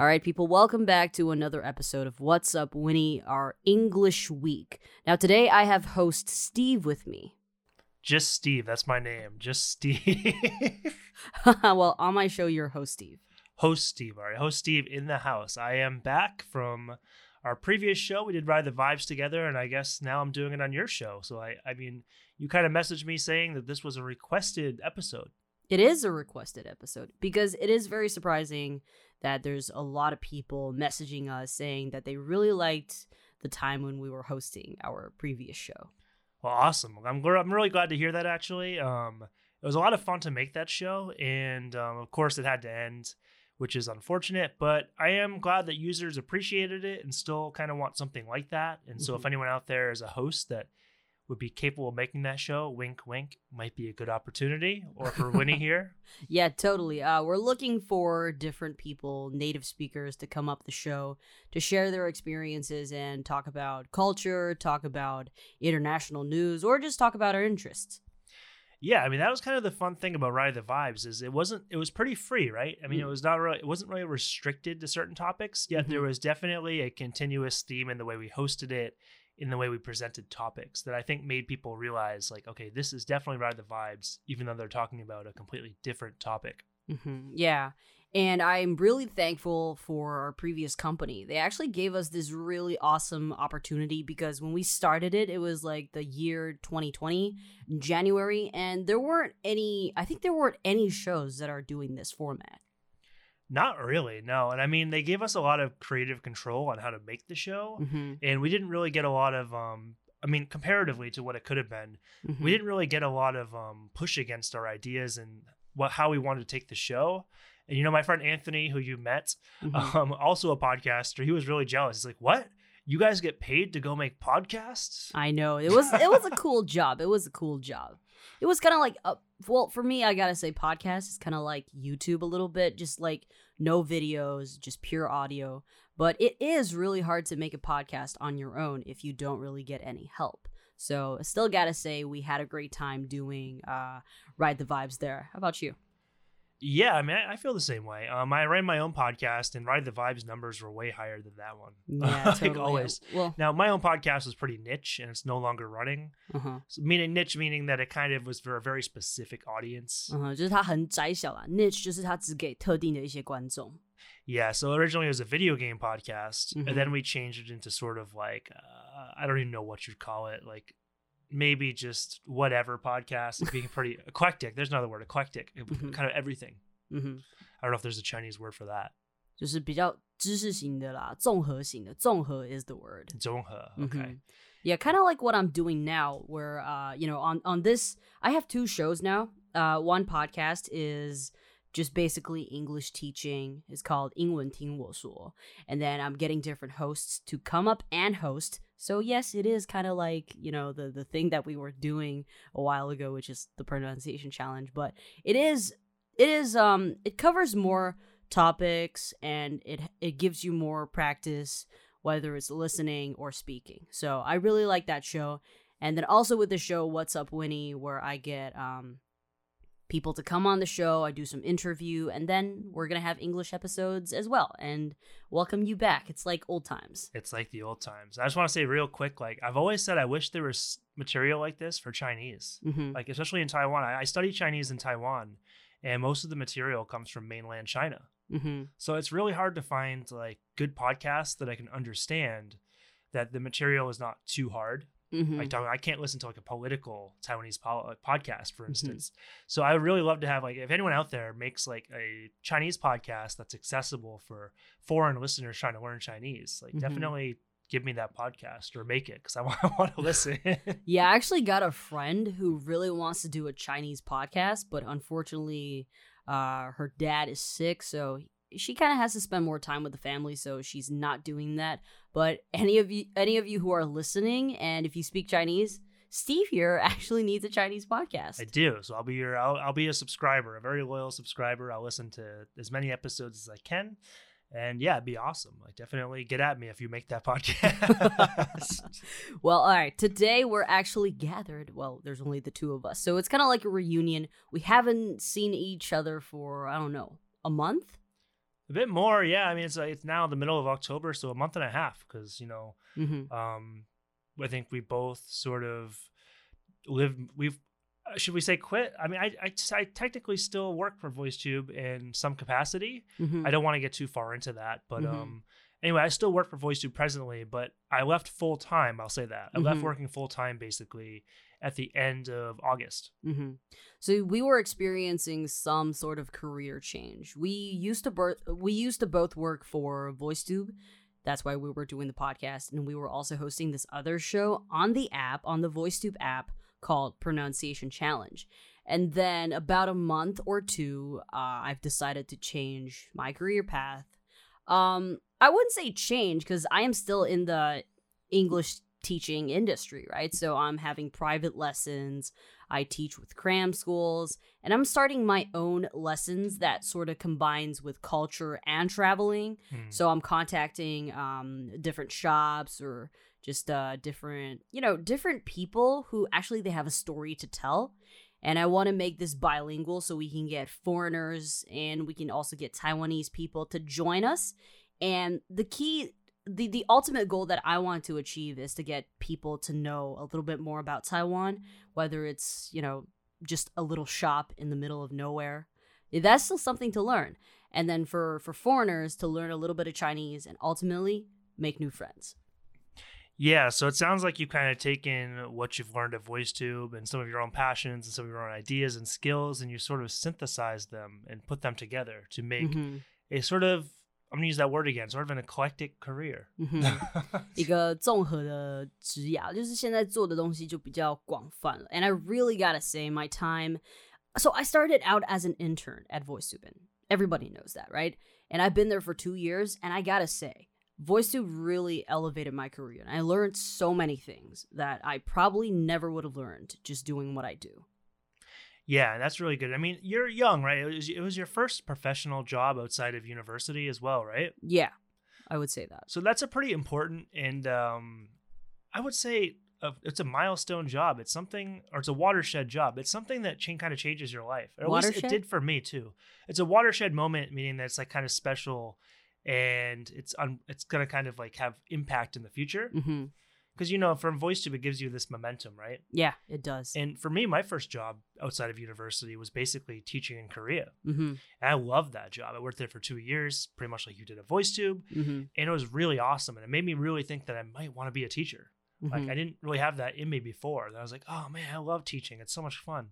All right, people, welcome back to another episode of What's Up Winnie, our English week. Now, today I have host Steve with me. Just Steve, that's my name. Just Steve. well, on my show, you're host Steve. Host Steve, all right. Host Steve in the house. I am back from our previous show. We did Ride the Vibes together, and I guess now I'm doing it on your show. So, I, I mean, you kind of messaged me saying that this was a requested episode. It is a requested episode because it is very surprising that there's a lot of people messaging us saying that they really liked the time when we were hosting our previous show. Well, awesome. I'm I'm really glad to hear that. Actually, um, it was a lot of fun to make that show, and um, of course, it had to end, which is unfortunate. But I am glad that users appreciated it and still kind of want something like that. And so, mm-hmm. if anyone out there is a host that would be capable of making that show, wink, wink, might be a good opportunity. Or for Winnie here. Yeah, totally. Uh, we're looking for different people, native speakers, to come up the show to share their experiences and talk about culture, talk about international news, or just talk about our interests. Yeah, I mean that was kind of the fun thing about Ride the Vibes is it wasn't it was pretty free, right? I mean mm. it was not really it wasn't really restricted to certain topics, yet mm-hmm. there was definitely a continuous theme in the way we hosted it in the way we presented topics that I think made people realize, like, okay, this is definitely Ride the Vibes, even though they're talking about a completely different topic. Mm-hmm. Yeah. And I'm really thankful for our previous company. They actually gave us this really awesome opportunity because when we started it, it was like the year 2020, January, and there weren't any, I think there weren't any shows that are doing this format. Not really, no. And I mean, they gave us a lot of creative control on how to make the show, mm-hmm. and we didn't really get a lot of. Um, I mean, comparatively to what it could have been, mm-hmm. we didn't really get a lot of um, push against our ideas and what how we wanted to take the show. And you know, my friend Anthony, who you met, mm-hmm. um, also a podcaster, he was really jealous. He's like, "What? You guys get paid to go make podcasts?" I know it was it was a cool job. It was a cool job it was kind of like uh, well for me i gotta say podcast is kind of like youtube a little bit just like no videos just pure audio. But it is really hard to make a podcast on your own if you don't really get any help. So still gotta say we had a great time doing uh, ride the vibes there. How about you yeah, I mean, I, I, feel the same way. Um, I ran my own podcast, and Ride the Vibes numbers were way higher than that one. Yeah, like totally. always. Well, now my own podcast was pretty niche, and it's no longer running. Uh-huh. So, meaning niche, meaning that it kind of was for a very specific audience. Uh-huh, 就是它很窄小啦，niche 就是它只给特定的一些观众。Yeah, so originally it was a video game podcast, mm-hmm. and then we changed it into sort of like uh, I don't even know what you'd call it, like maybe just whatever podcast being pretty eclectic. There's another word, eclectic, mm-hmm. kind of everything. Mm-hmm. I don't know if there's a Chinese word for that. 就是比较知识型的啦，综合型的。综合 is the word. 综合, okay. Mm-hmm. Yeah, kind of like what I'm doing now, where uh, you know, on on this, I have two shows now. Uh, one podcast is just basically English teaching. It's called 英文听我说. And then I'm getting different hosts to come up and host. so yes, it is kind of like, you know, the the thing that we were doing a while ago, which is the pronunciation challenge, but it is it is um it covers more topics and it it gives you more practice whether it's listening or speaking. So I really like that show. And then also with the show What's Up Winnie where I get um people to come on the show. I do some interview, and then we're gonna have English episodes as well, and welcome you back. It's like old times. It's like the old times. I just want to say real quick, like I've always said, I wish there was material like this for Chinese, mm-hmm. like especially in Taiwan. I, I study Chinese in Taiwan, and most of the material comes from mainland China. Mm-hmm. So it's really hard to find like good podcasts that I can understand. That the material is not too hard Mm-hmm. Like I can't listen to like a political Taiwanese po- podcast, for mm-hmm. instance. Mm-hmm. So I would really love to have like if anyone out there makes like a Chinese podcast that's accessible for foreign listeners trying to learn Chinese, like mm-hmm. definitely give me that podcast or make it because I want, I want to listen. yeah, I actually got a friend who really wants to do a Chinese podcast, but unfortunately, uh, her dad is sick, so she kind of has to spend more time with the family, so she's not doing that. But any of you, any of you who are listening, and if you speak Chinese, Steve here actually needs a Chinese podcast. I do, so I'll be your, I'll, I'll be a subscriber, a very loyal subscriber. I'll listen to as many episodes as I can, and yeah, it'd be awesome. Like, definitely get at me if you make that podcast. well, all right. Today we're actually gathered. Well, there's only the two of us, so it's kind of like a reunion. We haven't seen each other for I don't know a month A bit more, yeah. I mean, it's like it's now the middle of October, so a month and a half. Because you know, Mm-hmm. um, I think we both sort of live. We've uh, should we say quit? I mean, I, I I technically still work for VoiceTube in some capacity. Mm-hmm. I don't want to get too far into that, but Mhm. um, anyway, I still work for VoiceTube presently, but I left full time. I'll say that I left Mhm. working full time basically at the end of August. Mm-hmm. So we were experiencing some sort of career change. We used to birth, we used to both work for VoiceTube. That's why we were doing the podcast, and we were also hosting this other show on the app, on the VoiceTube app called Pronunciation Challenge. And then about a month or two, uh, I've decided to change my career path. Um, I wouldn't say change because I am still in the English teaching industry, right? So I'm having private lessons. I teach with cram schools, and I'm starting my own lessons that sort of combines with culture and traveling. Hmm. So I'm contacting um, different shops or just uh, different, you know, different people who actually they have a story to tell. And I want to make this bilingual so we can get foreigners and we can also get Taiwanese people to join us. And the key, the, the ultimate goal that I want to achieve is to get people to know a little bit more about Taiwan, whether it's, you know, just a little shop in the middle of nowhere. That's still something to learn. And then for, for foreigners to learn a little bit of Chinese and ultimately make new friends. Yeah, so it sounds like you've kind of taken what you've learned at VoiceTube and some of your own passions and some of your own ideas and skills, and you sort of synthesized them and put them together to make Mhm, a sort of I'm gonna use that word again, sort of an eclectic career. 嗯哼一个综合的职涯，就是现在做的东西就比较广泛了。And I really gotta say, my time. So I started out as an intern at VoiceTube. and Everybody knows that, right? And I've been there for two years, and I gotta say, VoiceTube really elevated my career. And I learned so many things that I probably never would have learned just doing what I do. yeah, that's really good. I mean, you're young, right? It was, it was your first professional job outside of university as well, right? Yeah, I would say that. So that's a pretty important and um, I would say uh, it's a milestone job. It's something, or it's a watershed job. It's something that kind of changes your life. Or at least it did for me too. It's a watershed moment, meaning that it's like kind of special, and it's un- it's gonna kind of like have impact in the future. hmm Because you know, from VoiceTube, it gives you this momentum, right? Yeah, it does. And for me, my first job outside of university was basically teaching in Korea. hmm And I loved that job. I worked there for two years, pretty much like you did at VoiceTube, hmm and it was really awesome. And it made me really think that I might want to be a teacher. Like hmm I didn't really have that in me before. And I was like, oh man, I love teaching. It's so much fun.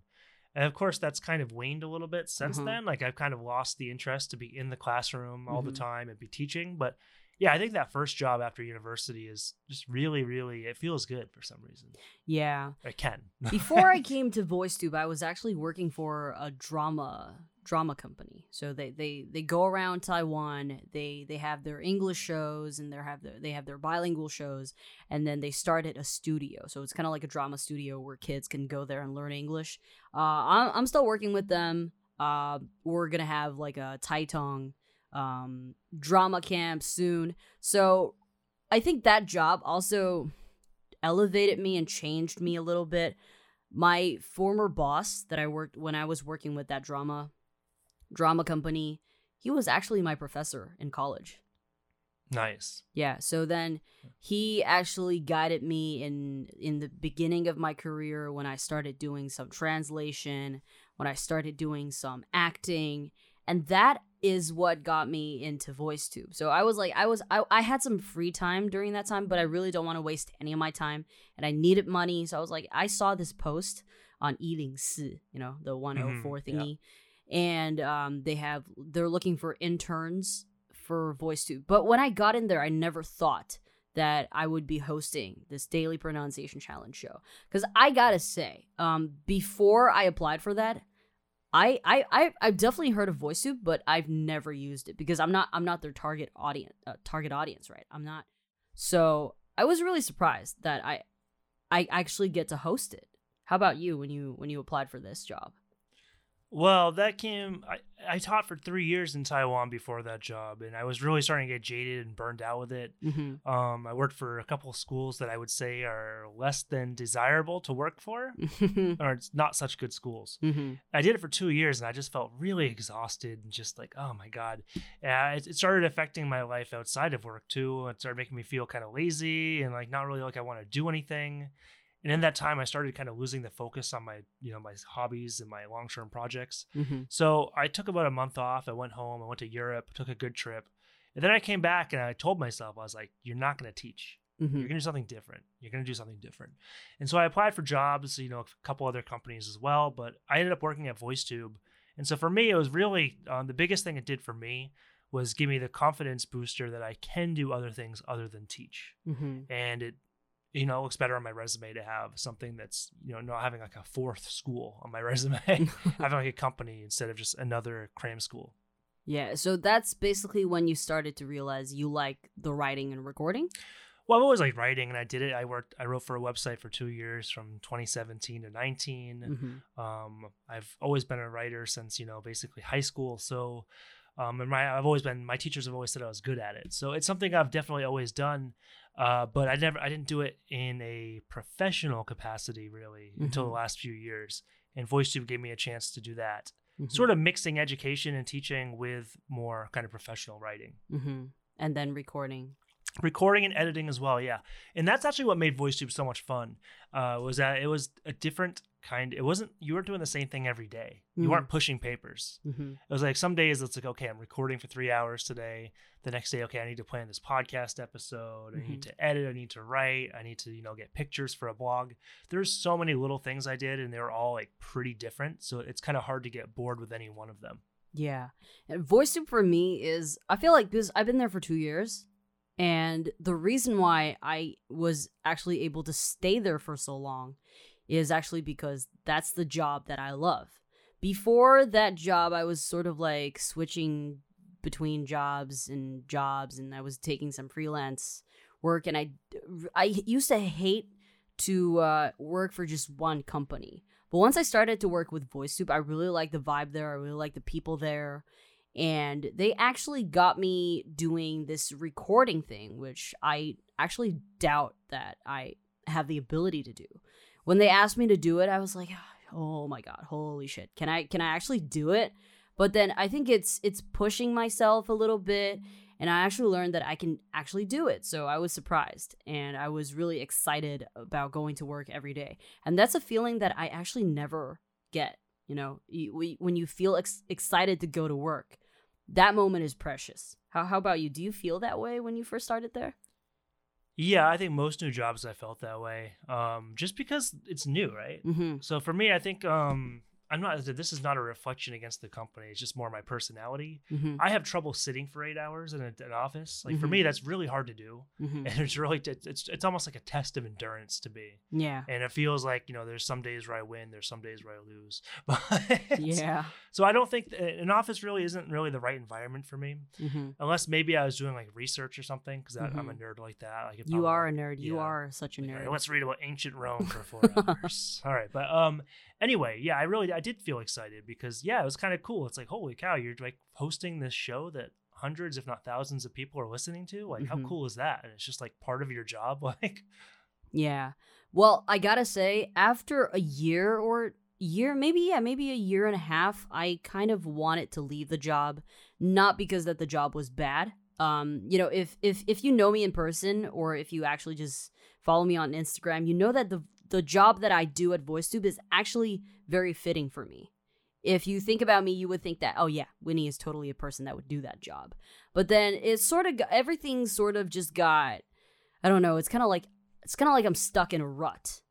And of course, that's kind of waned a little bit since Mhm. then. Like I've kind of lost the interest to be in the classroom all the Mhm. time and be teaching. But yeah, I think that first job after university is just really, really. It feels good for some reason. yeah. It can. Before I came to VoiceTube, I was actually working for a drama drama company. So they they they go around Taiwan. They they have their English shows and they have their they have their bilingual shows, and then they started a studio. So it's kind of like a drama studio where kids can go there and learn English. Uh, I'm I'm still working with them. Uh, we're gonna have like a Taitung um drama camp soon. So I think that job also elevated me and changed me a little bit. My former boss that I worked when I was working with that drama drama company, he was actually my professor in college. nice. Yeah, so then he actually guided me in in the beginning of my career when I started doing some translation, when I started doing some acting, and that is what got me into VoiceTube. So I was like I was I, I had some free time during that time, but I really don't want to waste any of my time and I needed money, so I was like I saw this post on 104, you know, the 104 Mhm, yeah. thingy. And um, they have they're looking for interns for VoiceTube. But when I got in there, I never thought that I would be hosting this daily pronunciation challenge show. Because I gotta say, um, before I applied for that, I, I I I've definitely heard of VoiceTube, but I've never used it because I'm not I'm not their target audience uh, target audience, right? I'm not. So I was really surprised that I I actually get to host it. How about you when you when you applied for this job? Well, that came. I, I taught for three years in Taiwan before that job, and I was really starting to get jaded and burned out with it. Mm-hmm. Um, I worked for a couple of schools that I would say are less than desirable to work for, or it's not such good schools. Mm-hmm. I did it for two years, and I just felt really exhausted and just like, oh my god. It, it started affecting my life outside of work too. It started making me feel kind of lazy and like not really like I want to do anything and in that time i started kind of losing the focus on my you know my hobbies and my long-term projects mm-hmm. so i took about a month off i went home i went to europe took a good trip and then i came back and i told myself i was like you're not going to teach mm-hmm. you're going to do something different you're going to do something different and so i applied for jobs you know a couple other companies as well but i ended up working at voicetube and so for me it was really um, the biggest thing it did for me was give me the confidence booster that I can do other things other than teach. Mm-hmm. And it you know, it looks better on my resume to have something that's, you know, not having like a fourth school on my resume, having like a company instead of just another cram school. Yeah. So that's basically when you started to realize you like the writing and recording? Well, I've always liked writing and I did it. I worked, I wrote for a website for two years from 2017 to 19. Mm-hmm. Um, I've always been a writer since, you know, basically high school. So, um, and my, I've always been, my teachers have always said I was good at it. So it's something I've definitely always done. Uh, but I never, I didn't do it in a professional capacity really mm-hmm. until the last few years. And VoiceTube gave me a chance to do that, mm-hmm. sort of mixing education and teaching with more kind of professional writing. Mm-hmm. And then recording recording and editing as well yeah and that's actually what made voicetube so much fun uh, was that it was a different kind it wasn't you weren't doing the same thing every day. you mm-hmm. weren't pushing papers mm-hmm. it was like some days it's like okay i'm recording for three hours today the next day okay i need to plan this podcast episode mm-hmm. i need mm-hmm. to edit i need to write i need to you know get pictures for a blog there's so many little things i did and they were all like pretty different so it's kind of hard to get bored with any one of them yeah voicetube for me is i feel like because i've been there for two years and the reason why I was actually able to stay there for so long is actually because that's the job that I love. Before that job, I was sort of like switching between jobs and jobs, and I was taking some freelance work. And I, I used to hate to uh, work for just one company. But once I started to work with VoiceTube, I really like the vibe there. I really like the people there and they actually got me doing this recording thing which i actually doubt that i have the ability to do. When they asked me to do it i was like oh my god holy shit. Can i can i actually do it? But then i think it's it's pushing myself a little bit and i actually learned that i can actually do it. So i was surprised and i was really excited about going to work every day. And that's a feeling that i actually never get you know, you, when you feel ex- excited to go to work, that moment is precious. How how about you? Do you feel that way when you first started there? Yeah, I think most new jobs I felt that way. Um, just because it's new, right? Mm-hmm. So for me, I think um, I'm not. This is not a reflection against the company. It's just more my personality. Mm-hmm. I have trouble sitting for eight hours in a, an office. Like mm-hmm. for me, that's really hard to do, mm-hmm. and it's really it's it's almost like a test of endurance to be. Yeah. And it feels like you know, there's some days where I win, there's some days where I lose. But yeah. So I don't think an office really isn't really the right environment for me, mm-hmm. unless maybe I was doing like research or something because I'm a mm-hmm. nerd like that. Like you are a nerd. You are such a nerd. Like, let's read about ancient Rome for four hours. All right, but um, anyway, yeah, I really I did feel excited because yeah, it was kind of cool. It's like holy cow, you're like hosting this show that hundreds, if not thousands, of people are listening to. Like, mm-hmm. how cool is that? And it's just like part of your job. Like, yeah. Well, I gotta say, after a year or year, maybe yeah, maybe a year and a half, I kind of wanted to leave the job, not because that the job was bad. Um, you know, if if if you know me in person or if you actually just follow me on Instagram, you know that the the job that I do at VoiceTube is actually very fitting for me. If you think about me, you would think that, oh yeah, Winnie is totally a person that would do that job. But then it's sort of everything sort of just got, I don't know. It's kind of like it's kind of like I'm stuck in a rut,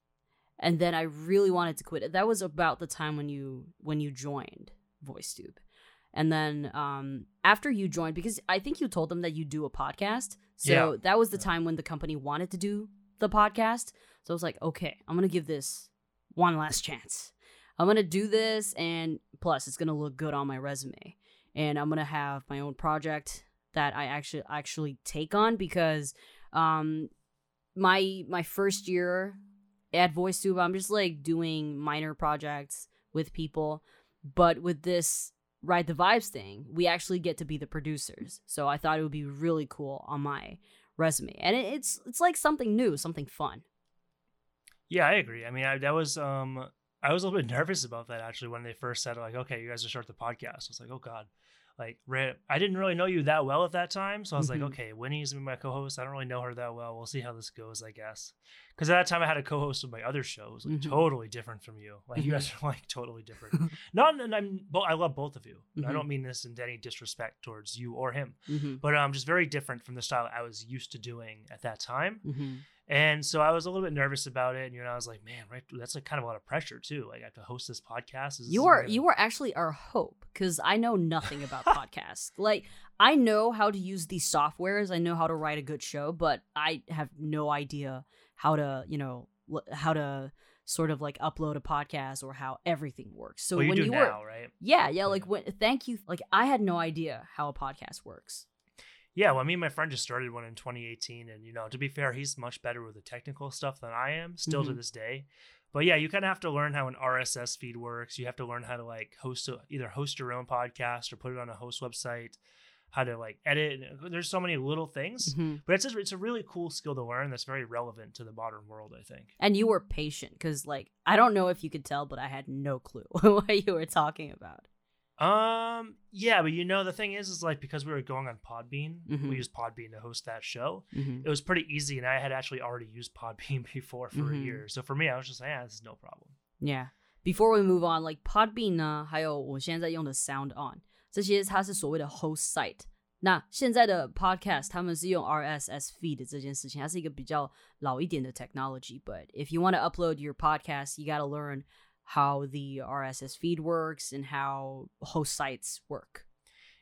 and then I really wanted to quit. That was about the time when you when you joined VoiceTube, and then um, after you joined, because I think you told them that you do a podcast. So yeah. that was the time when the company wanted to do the podcast. So I was like, okay, I'm gonna give this one last chance. I'm gonna do this, and plus, it's gonna look good on my resume. And I'm gonna have my own project that I actually actually take on because um my my first year at VoiceTube, I'm just like doing minor projects with people. But with this Ride the Vibes thing, we actually get to be the producers. So I thought it would be really cool on my resume. And it, it's it's like something new, something fun. Yeah, I agree. I mean, I, that was um I was a little bit nervous about that actually when they first said like, okay, you guys are start the podcast. I was like, oh god, like I didn't really know you that well at that time, so I was mm-hmm. like, okay, Winnie's my co-host. I don't really know her that well. We'll see how this goes, I guess. Because at that time I had a co-host of my other shows, like mm-hmm. totally different from you. Like you guys mm-hmm. are like totally different. Not, and I'm, I love both of you. Mm-hmm. I don't mean this in any disrespect towards you or him, mm-hmm. but um, just very different from the style I was used to doing at that time. And so I was a little bit nervous about it. And you know, I was like, man, right, that's like kind of a lot of pressure too. Like I have to host this podcast. you are you were actually our hope because I know nothing about podcasts. Like I know how to use these softwares. I know how to write a good show, but I have no idea how to, you know, how to sort of like upload a podcast or how everything works. So well, you when you now, were, right? Yeah, yeah. Like when, thank you. Like I had no idea how a podcast works. Yeah, well, me and my friend just started one in 2018, and you know, to be fair, he's much better with the technical stuff than I am, still mm-hmm. to this day. But yeah, you kind of have to learn how an RSS feed works. You have to learn how to like host a, either host your own podcast or put it on a host website. How to like edit. There's so many little things, mm-hmm. but it's a, it's a really cool skill to learn. That's very relevant to the modern world, I think. And you were patient because, like, I don't know if you could tell, but I had no clue what you were talking about. Um, yeah, but you know, the thing is, is like because we were going on Podbean, mm-hmm. we used Podbean to host that show. Mm-hmm. It was pretty easy, and I had actually already used Podbean before for mm-hmm. a year. So for me, I was just like, yeah, this is no problem. Yeah. Before we move on, like Podbean uh, 呢，还有我现在用的 SoundOn，这些它是所谓的 host site。那现在的 podcast 他们是用 RSS feed 这件事情，它是一个比较老一点的 technology。But if you want to upload your podcast, you gotta learn how the RSS feed works and how host sites work.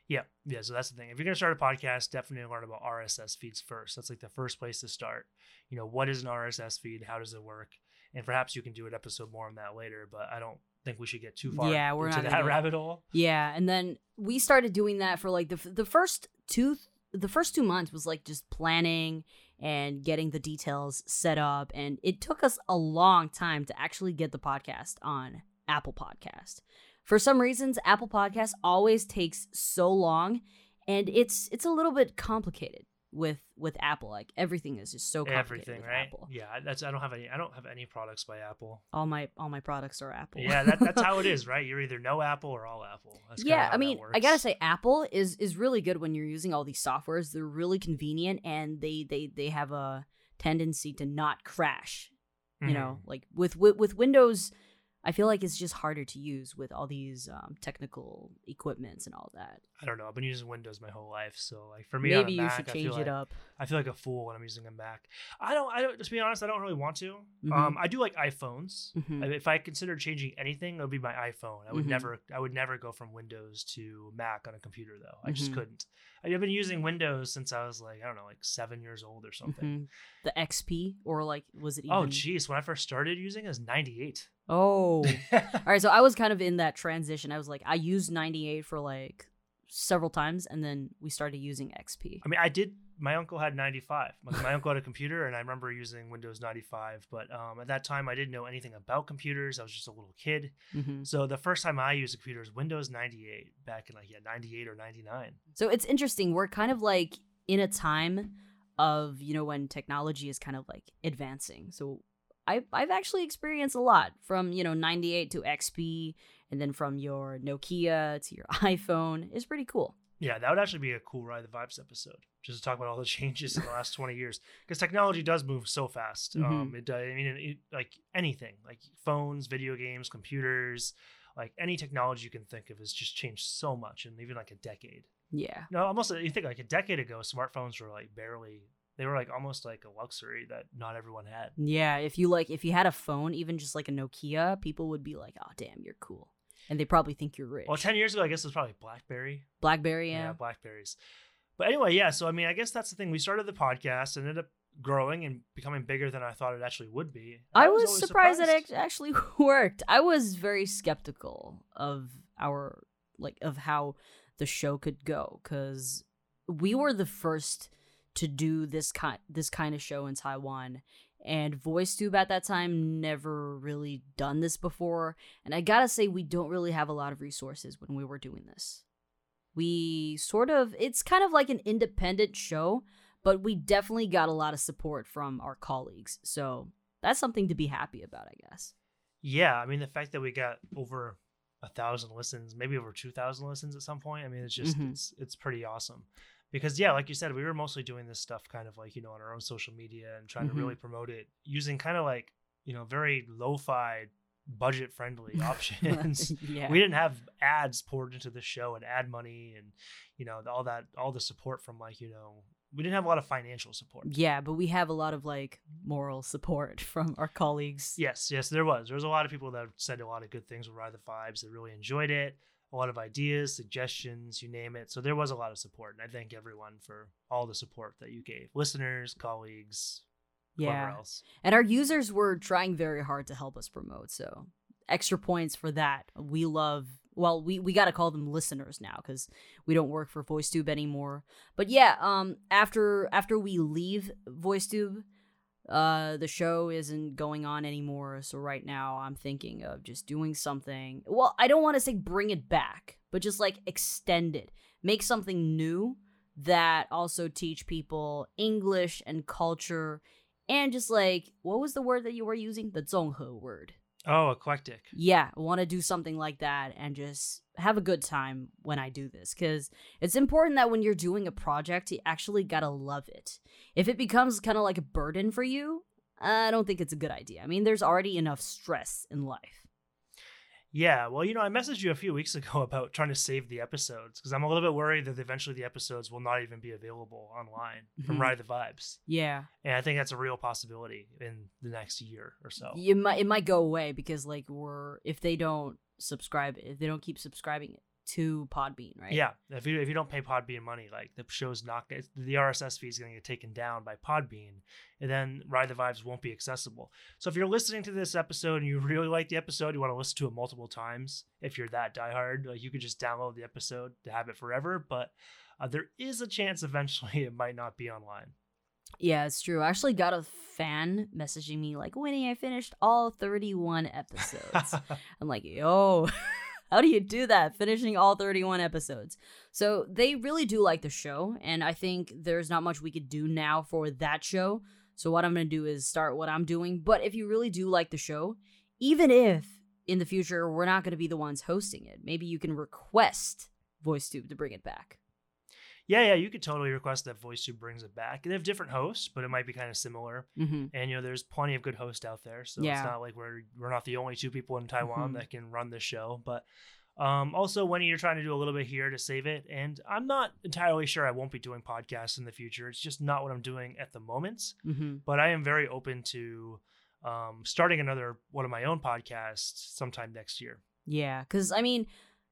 Yeah, yeah. So that's the thing. If you're gonna start a podcast, definitely learn about RSS feeds first. That's like the first place to start. You know, what is an RSS feed? How does it work? And perhaps you can do an episode more on that later. But I don't think we should get too far yeah, we're into not that rabbit hole. Yeah, and then we started doing that for like the the first two the first two months was like just planning and getting the details set up. And it took us a long time to actually get the podcast on Apple Podcast. For some reasons, Apple Podcast always takes so long and it's it's a little bit complicated with with Apple. Like everything is just so complicated. Everything, right? Apple. Yeah, that's I don't have any I don't have any products by Apple. All my all my products are Apple. yeah, that, that's how it is, right? You're either no Apple or all Apple. That's yeah, I mean, I gotta say, Apple is is really good when you're using all these softwares. They're really convenient and they they they have a tendency to not crash. You mm-hmm. know, like with, with with Windows I feel like it's just harder to use with all these um, technical equipments and all that. I don't know. I've been using Windows my whole life, so like for me, maybe you Mac, should change it like, up. I feel like a fool when I'm using a Mac. I don't. I don't. Just be honest, I don't really want to. Mm-hmm. Um, I do like iPhones. Mm-hmm. if I consider changing anything, it would be my iPhone. I would mm-hmm. never. I would never go from Windows to Mac on a computer though. I just mm-hmm. couldn't. I've been using Windows since I was like I don't know, like seven years old or something. Mm-hmm. The XP or like was it? Oh, even... Oh, geez, when I first started using it, it was 98. Oh, all right. So I was kind of in that transition. I was like, I used 98 for like several times, and then we started using XP. I mean, I did. My uncle had 95. Like, my uncle had a computer, and I remember using Windows 95. But um, at that time, I didn't know anything about computers. I was just a little kid. Mm-hmm. So the first time I used a computer was Windows 98, back in like yeah 98 or 99. So it's interesting. We're kind of like in a time of you know when technology is kind of like advancing. So I, I've actually experienced a lot from, you know, 98 to XP and then from your Nokia to your iPhone. It's pretty cool. Yeah, that would actually be a cool Ride the Vibes episode, just to talk about all the changes in the last 20 years. Because technology does move so fast. Mm-hmm. Um, it does, I mean, it, it, like anything, like phones, video games, computers, like any technology you can think of has just changed so much in even like a decade. Yeah. No, almost, you think like a decade ago, smartphones were like barely they were like almost like a luxury that not everyone had. Yeah, if you like if you had a phone, even just like a Nokia, people would be like, "Oh, damn, you're cool." And they probably think you're rich. Well, 10 years ago, I guess it was probably BlackBerry. BlackBerry, yeah. Yeah, Blackberries. But anyway, yeah, so I mean, I guess that's the thing. We started the podcast and ended up growing and becoming bigger than I thought it actually would be. I, I was, was surprised, surprised that it actually worked. I was very skeptical of our like of how the show could go cuz we were the first to do this kind this kind of show in Taiwan and VoiceTube at that time never really done this before. And I gotta say, we don't really have a lot of resources when we were doing this. We sort of, it's kind of like an independent show, but we definitely got a lot of support from our colleagues. So that's something to be happy about, I guess. Yeah, I mean the fact that we got over a thousand listens, maybe over two thousand listens at some point. I mean, it's just mm-hmm. it's it's pretty awesome. Because yeah, like you said, we were mostly doing this stuff kind of like you know on our own social media and trying mm-hmm. to really promote it using kind of like you know very lo-fi budget friendly options. yeah. We didn't have ads poured into the show and ad money and you know all that all the support from like you know we didn't have a lot of financial support. Yeah, but we have a lot of like moral support from our colleagues. Yes, yes, there was. There was a lot of people that said a lot of good things with Ride the Vibes that really enjoyed it. A lot of ideas, suggestions, you name it. So there was a lot of support, and I thank everyone for all the support that you gave, listeners, colleagues, yeah. else. And our users were trying very hard to help us promote. So extra points for that. We love well we, we got to call them listeners now because we don't work for voicetube anymore but yeah um after after we leave voicetube uh the show isn't going on anymore so right now i'm thinking of just doing something. Well i don't want to say bring it back but just like extend it. Make something new that also teach people english and culture and just like what was the word that you were using? The 综合 word Oh, eclectic. Yeah, I want to do something like that and just have a good time when I do this because it's important that when you're doing a project, you actually gotta love it. If it becomes kind of like a burden for you, I don't think it's a good idea. I mean, there's already enough stress in life. Yeah, well, you know, I messaged you a few weeks ago about trying to save the episodes because I'm a little bit worried that eventually the episodes will not even be available online mm-hmm. from Ride the Vibes. Yeah, and I think that's a real possibility in the next year or so. You might it might go away because like we're if they don't subscribe if they don't keep subscribing to Podbean, right? Yeah. If you if you don't pay Podbean money, like the show's not the RSS feed is going to get taken down by Podbean, and then Ride the Vibes won't be accessible. So if you're listening to this episode and you really like the episode, you want to listen to it multiple times. If you're that diehard, like you could just download the episode to have it forever. But uh, there is a chance eventually it might not be online. Yeah, it's true. I actually got a fan messaging me like, Winnie, I finished all 31 episodes. I'm like, yo. How do you do that? Finishing all 31 episodes. So they really do like the show, and I think there's not much we could do now for that show. So what I'm gonna do is start what I'm doing. But if you really do like the show, even if in the future we're not gonna be the ones hosting it, maybe you can request VoiceTube to bring it back. Yeah, yeah, you could totally request that VoiceTube brings it back. They have different hosts, but it might be kind of similar. Mm-hmm. And you know, there's plenty of good hosts out there, so yeah. it's not like we're we're not the only two people in Taiwan mm-hmm. that can run this show. But um, also, when you're trying to do a little bit here to save it, and I'm not entirely sure I won't be doing podcasts in the future. It's just not what I'm doing at the moment. Mm-hmm. But I am very open to um, starting another one of my own podcasts sometime next year. Yeah, because I mean,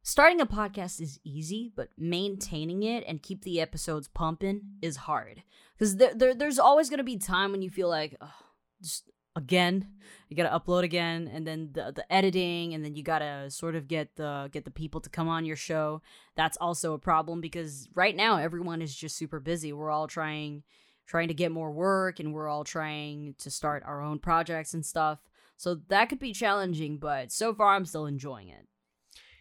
Starting a podcast is easy, but maintaining it and keep the episodes pumping is hard. Because there, there, there's always going to be time when you feel like, just again, you got to upload again, and then the the editing, and then you got to sort of get the get the people to come on your show. That's also a problem because right now everyone is just super busy. We're all trying trying to get more work, and we're all trying to start our own projects and stuff. So that could be challenging, but so far I'm still enjoying it.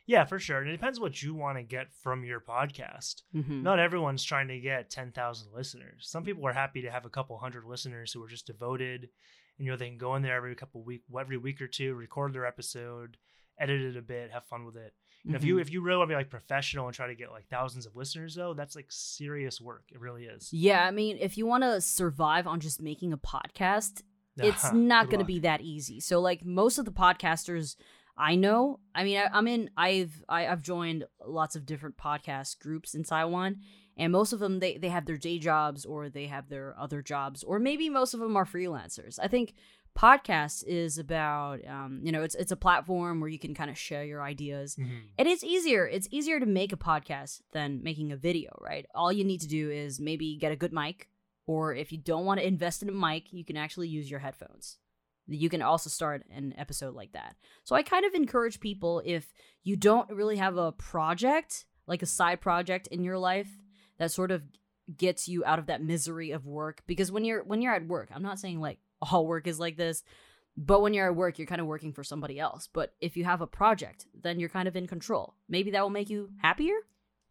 Yeah, for sure. And it depends what you want to get from your podcast. Mm-hmm. Not everyone's trying to get 10,000 listeners. Some people are happy to have a couple hundred listeners who are just devoted. And, you know, they can go in there every couple week, every week or two, record their episode, edit it a bit, have fun with it. You know, mm-hmm. if you if you really want to be like professional and try to get like thousands of listeners though, that's like serious work. It really is. Yeah, I mean, if you want to survive on just making a podcast, it's not going to be that easy. So like most of the podcasters I know. I mean, I, am in. I've I, have i have joined lots of different podcast groups in Taiwan, and most of them they they have their day jobs or they have their other jobs, or maybe most of them are freelancers. I think podcast is about um, you know it's it's a platform where you can kind of share your ideas mm-hmm. and it's easier it's easier to make a podcast than making a video right all you need to do is maybe get a good mic or if you don't want to invest in a mic you can actually use your headphones you can also start an episode like that. So I kind of encourage people if you don't really have a project, like a side project in your life that sort of gets you out of that misery of work because when you're when you're at work, I'm not saying like all work is like this. But when you're at work, you're kind of working for somebody else. But if you have a project, then you're kind of in control. Maybe that will make you happier.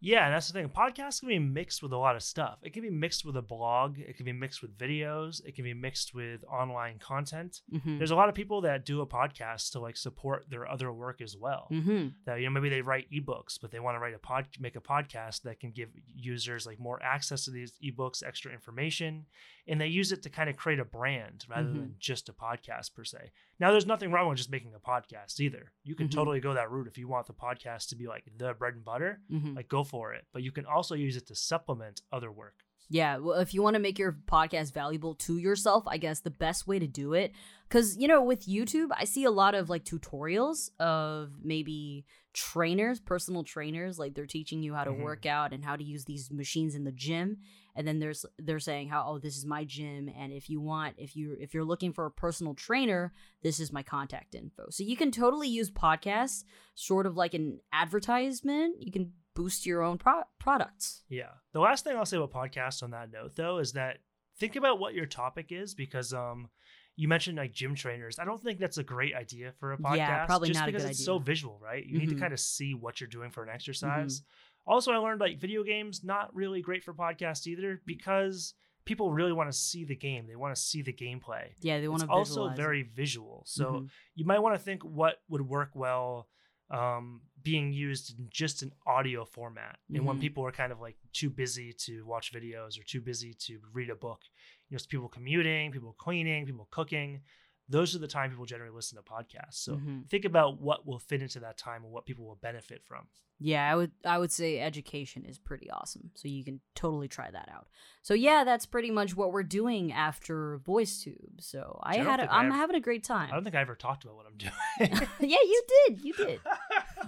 Yeah, and that's the thing. Podcasts can be mixed with a lot of stuff. It can be mixed with a blog. It can be mixed with videos. It can be mixed with online content. Mm-hmm. There's a lot of people that do a podcast to like support their other work as well. Mm-hmm. That you know maybe they write ebooks, but they want to write a pod, make a podcast that can give users like more access to these ebooks, extra information, and they use it to kind of create a brand rather mm-hmm. than just a podcast per se. Now, there's nothing wrong with just making a podcast either. You can mm-hmm. totally go that route if you want the podcast to be like the bread and butter, mm-hmm. like go for it. But you can also use it to supplement other work. Yeah, well, if you want to make your podcast valuable to yourself, I guess the best way to do it, because you know, with YouTube, I see a lot of like tutorials of maybe trainers, personal trainers, like they're teaching you how to mm-hmm. work out and how to use these machines in the gym and then there's they're saying how oh this is my gym and if you want if you if you're looking for a personal trainer this is my contact info. So you can totally use podcasts sort of like an advertisement. You can boost your own pro- products. Yeah. The last thing i'll say about podcasts on that note though is that think about what your topic is because um you mentioned like gym trainers. I don't think that's a great idea for a podcast. Yeah, probably just not because it's idea. so visual, right? You mm-hmm. need to mm-hmm. kind of see what you're doing for an exercise. Mm-hmm. Also, I learned like video games not really great for podcasts either because people really want to see the game. They want to see the gameplay. Yeah, they want to. Also, very visual. So mm-hmm. you might want to think what would work well um, being used in just an audio format. Mm-hmm. And when mm-hmm. people are kind of like too busy to watch videos or too busy to read a book, you know, people commuting, people cleaning, people cooking those are the time people generally listen to podcasts. So mm-hmm. think about what will fit into that time and what people will benefit from. Yeah, I would I would say education is pretty awesome. So you can totally try that out. So yeah, that's pretty much what we're doing after VoiceTube. So I, I had a, I'm ever, having a great time. I don't think I ever talked about what I'm doing. yeah, you did. You did.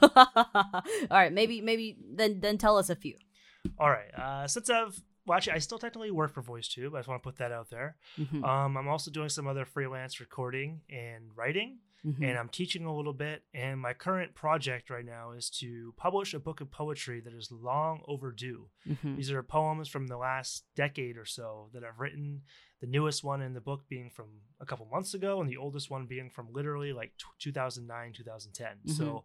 All right, maybe maybe then then tell us a few. All right. Uh, since I've well, actually, I still technically work for VoiceTube. I just want to put that out there. Mm-hmm. Um, I'm also doing some other freelance recording and writing, mm-hmm. and I'm teaching a little bit. And my current project right now is to publish a book of poetry that is long overdue. Mm-hmm. These are poems from the last decade or so that I've written. The newest one in the book being from a couple months ago, and the oldest one being from literally like t- 2009, 2010. So mm-hmm.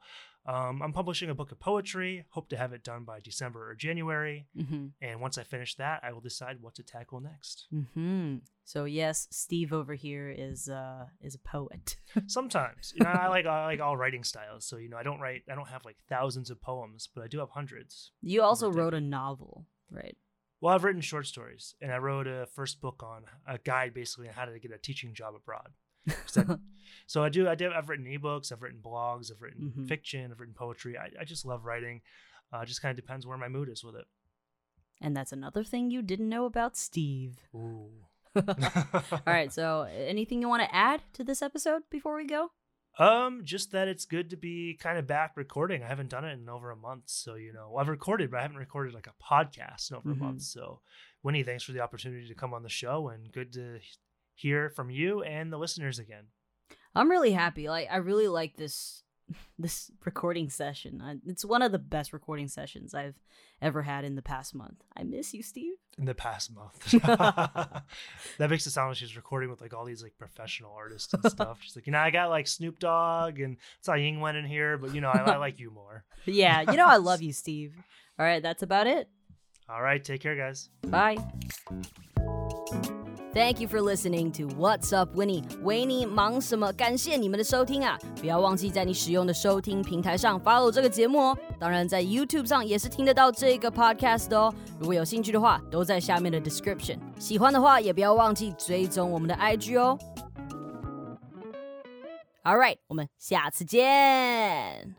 Um, I'm publishing a book of poetry. Hope to have it done by December or January. Mm-hmm. And once I finish that, I will decide what to tackle next. Mm-hmm. So yes, Steve over here is uh, is a poet. Sometimes, you know, I like I like all writing styles. So you know, I don't write. I don't have like thousands of poems, but I do have hundreds. You also wrote a novel, right? Well, I've written short stories, and I wrote a first book on a guide, basically, on how to get a teaching job abroad. so I do. I do. I've written ebooks. I've written blogs. I've written mm-hmm. fiction. I've written poetry. I, I just love writing. Uh, just kind of depends where my mood is with it. And that's another thing you didn't know about Steve. Ooh. All right. So, anything you want to add to this episode before we go? Um, just that it's good to be kind of back recording. I haven't done it in over a month, so you know I've recorded, but I haven't recorded like a podcast in over mm-hmm. a month. So, Winnie, thanks for the opportunity to come on the show, and good to hear from you and the listeners again. I'm really happy. Like I really like this this recording session. It's one of the best recording sessions I've ever had in the past month. I miss you, Steve. In the past month. that makes it sound like she's recording with like all these like professional artists and stuff. She's like, you know, I got like Snoop Dogg and Tsai Ing-wen in here, but you know, I, I like you more. yeah, you know, I love you, Steve. All right, that's about it. All right, take care, guys. Bye. Thank you for listening to What's Up Winnie，维尼忙什么？感谢你们的收听啊！不要忘记在你使用的收听平台上 follow 这个节目哦。当然，在 YouTube 上也是听得到这个 podcast 哦。如果有兴趣的话，都在下面的 description。喜欢的话，也不要忘记追踪我们的 IG 哦。All right，我们下次见。